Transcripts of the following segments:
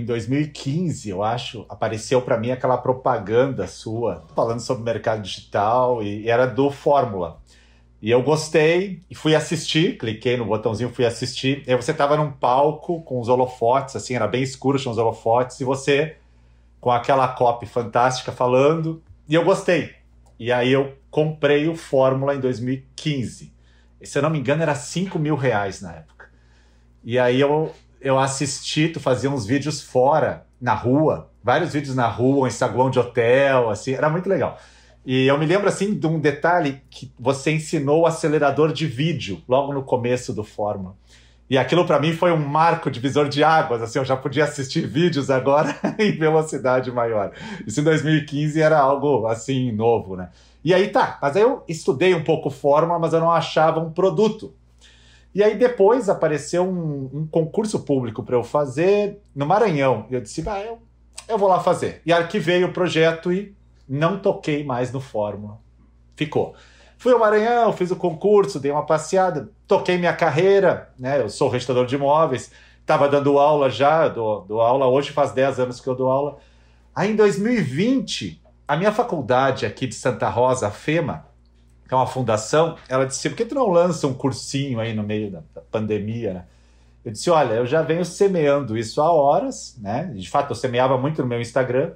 em 2015, eu acho, apareceu para mim aquela propaganda sua falando sobre mercado digital e era do Fórmula. E eu gostei e fui assistir, cliquei no botãozinho, fui assistir. E você estava num palco com os holofotes, assim, era bem escuro, tinha os holofotes, e você com aquela copy fantástica falando, e eu gostei. E aí eu comprei o Fórmula em 2015. E, se eu não me engano, era 5 mil reais na época. E aí eu, eu assisti, tu fazia uns vídeos fora, na rua, vários vídeos na rua, em saguão de hotel, assim, era muito legal. E eu me lembro assim de um detalhe que você ensinou o acelerador de vídeo logo no começo do Fórmula. E aquilo para mim foi um marco divisor de águas, assim, eu já podia assistir vídeos agora em velocidade maior. Isso em 2015 era algo assim novo, né? E aí tá, mas aí eu estudei um pouco Fórmula, mas eu não achava um produto. E aí depois apareceu um, um concurso público para eu fazer no Maranhão. E eu disse, ah, eu, eu vou lá fazer. E arquivei o projeto e não toquei mais no Fórmula. Ficou. Fui ao Maranhão, fiz o concurso, dei uma passeada, toquei minha carreira, né? Eu sou restaurador de imóveis, estava dando aula já, dou, dou aula hoje, faz 10 anos que eu dou aula. Aí em 2020, a minha faculdade aqui de Santa Rosa, a FEMA, que é uma fundação, ela disse: por que tu não lança um cursinho aí no meio da, da pandemia, né? Eu disse: olha, eu já venho semeando isso há horas, né? De fato, eu semeava muito no meu Instagram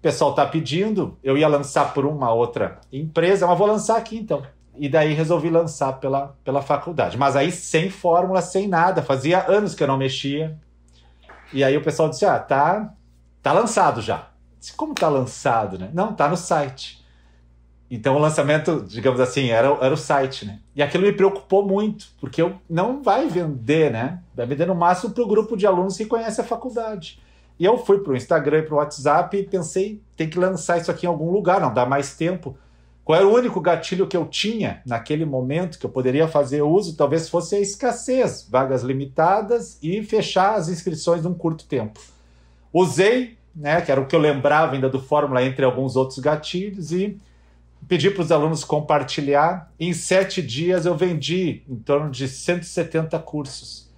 o pessoal está pedindo, eu ia lançar por uma outra empresa, mas vou lançar aqui então. E daí resolvi lançar pela, pela faculdade. Mas aí sem fórmula, sem nada. Fazia anos que eu não mexia. E aí o pessoal disse: Ah, tá, tá lançado já. Disse, Como tá lançado, né? Não, tá no site. Então o lançamento, digamos assim, era, era o site, né? E aquilo me preocupou muito, porque eu não vai vender, né? Vai vender no máximo para o grupo de alunos que conhece a faculdade. E eu fui para o Instagram e para o WhatsApp e pensei, tem que lançar isso aqui em algum lugar, não dá mais tempo. Qual era o único gatilho que eu tinha naquele momento que eu poderia fazer uso? Talvez fosse a escassez, vagas limitadas e fechar as inscrições num curto tempo. Usei, né, que era o que eu lembrava ainda do Fórmula, entre alguns outros gatilhos, e pedi para os alunos compartilhar. Em sete dias eu vendi em torno de 170 cursos.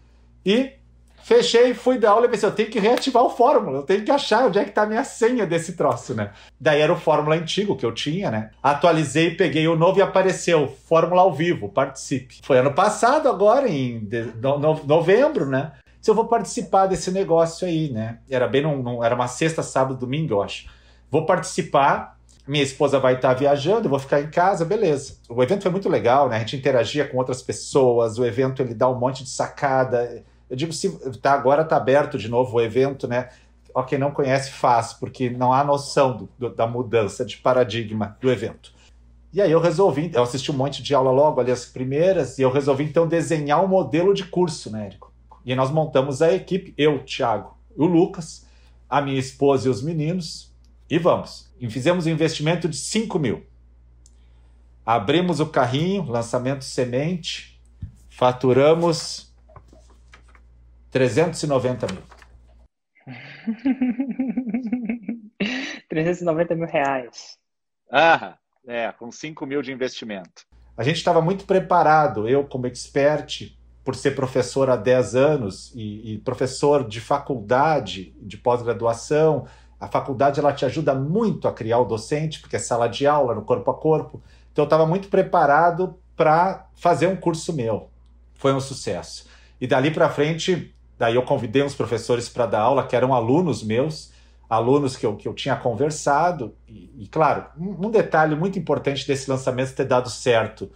E Fechei, fui dar aula e pensei, eu tenho que reativar o Fórmula, eu tenho que achar onde é que tá a minha senha desse troço, né? Daí era o Fórmula antigo que eu tinha, né? Atualizei, peguei o novo e apareceu Fórmula ao vivo, participe. Foi ano passado, agora, em novembro, né? Se eu vou participar desse negócio aí, né? Era bem num, num, era uma sexta, sábado, domingo, eu acho. Vou participar, minha esposa vai estar viajando, eu vou ficar em casa, beleza. O evento foi muito legal, né? A gente interagia com outras pessoas, o evento ele dá um monte de sacada eu digo, se tá, agora está aberto de novo o evento, né? Ó, quem não conhece, faz, porque não há noção do, do, da mudança de paradigma do evento. E aí eu resolvi, eu assisti um monte de aula logo ali, as primeiras, e eu resolvi então desenhar um modelo de curso, né, Érico? E nós montamos a equipe, eu, Thiago, o Lucas, a minha esposa e os meninos, e vamos. E fizemos um investimento de 5 mil. Abrimos o carrinho, lançamento semente, faturamos 390 mil. 390 mil reais. Ah, é, com 5 mil de investimento. A gente estava muito preparado, eu como expert, por ser professor há 10 anos e, e professor de faculdade, de pós-graduação, a faculdade ela te ajuda muito a criar o docente, porque é sala de aula, no corpo a corpo. Então eu estava muito preparado para fazer um curso meu. Foi um sucesso. E dali para frente Daí eu convidei uns professores para dar aula, que eram alunos meus, alunos que eu, que eu tinha conversado. E, e claro, um, um, detalhe muito importante desse lançamento ter dado certo: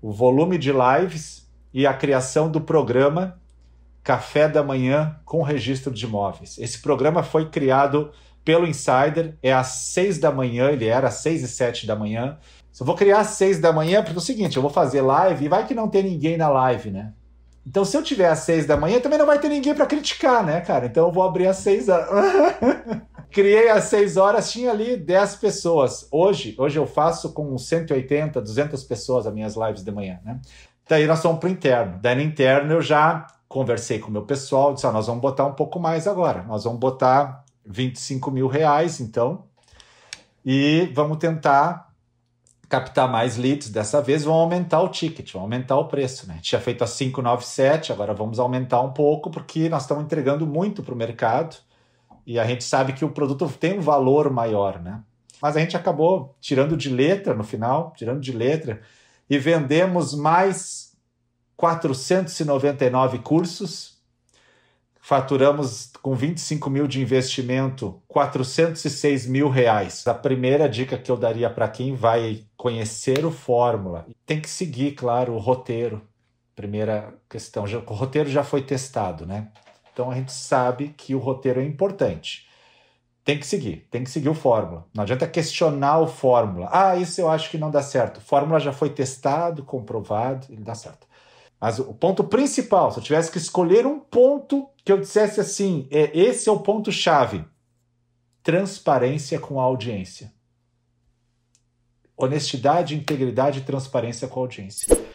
o volume de lives e a criação do programa Café da Manhã com Registro de Imóveis. Esse programa foi criado pelo Insider, é às seis da manhã, ele era às seis e sete da manhã. Se eu vou criar às seis da manhã, porque é o seguinte, eu vou fazer live e vai que não tem ninguém na live, né? Então, se eu tiver às seis da manhã, também não vai ter ninguém para criticar, né, cara? Então, eu vou abrir às seis horas. Criei às seis horas, tinha ali 10 pessoas. Hoje, hoje eu faço com 180, 200 pessoas as minhas lives de manhã, né? Daí nós fomos para o interno. Daí no interno eu já conversei com o meu pessoal, disse, ah, nós vamos botar um pouco mais agora. Nós vamos botar 25 mil reais, então, e vamos tentar captar mais leads dessa vez, vão aumentar o ticket, vão aumentar o preço. Né? A gente tinha feito a 597, agora vamos aumentar um pouco, porque nós estamos entregando muito para o mercado. e a gente sabe que o produto tem um valor maior, né? Mas a gente acabou tirando de letra no final, tirando de letra, e vendemos mais 499 cursos. Faturamos com 25 mil de investimento, 406 mil reais. A primeira dica que eu daria para quem vai conhecer o Fórmula, tem que seguir, claro, o roteiro. Primeira questão, o roteiro já foi testado, né? Então a gente sabe que o roteiro é importante. Tem que seguir, tem que seguir o fórmula. Não adianta questionar o fórmula. Ah, isso eu acho que não dá certo. fórmula já foi testado, comprovado, ele dá certo. Mas o ponto principal, se eu tivesse que escolher um ponto que eu dissesse assim, é, esse é o ponto chave. Transparência com a audiência. Honestidade, integridade e transparência com a audiência.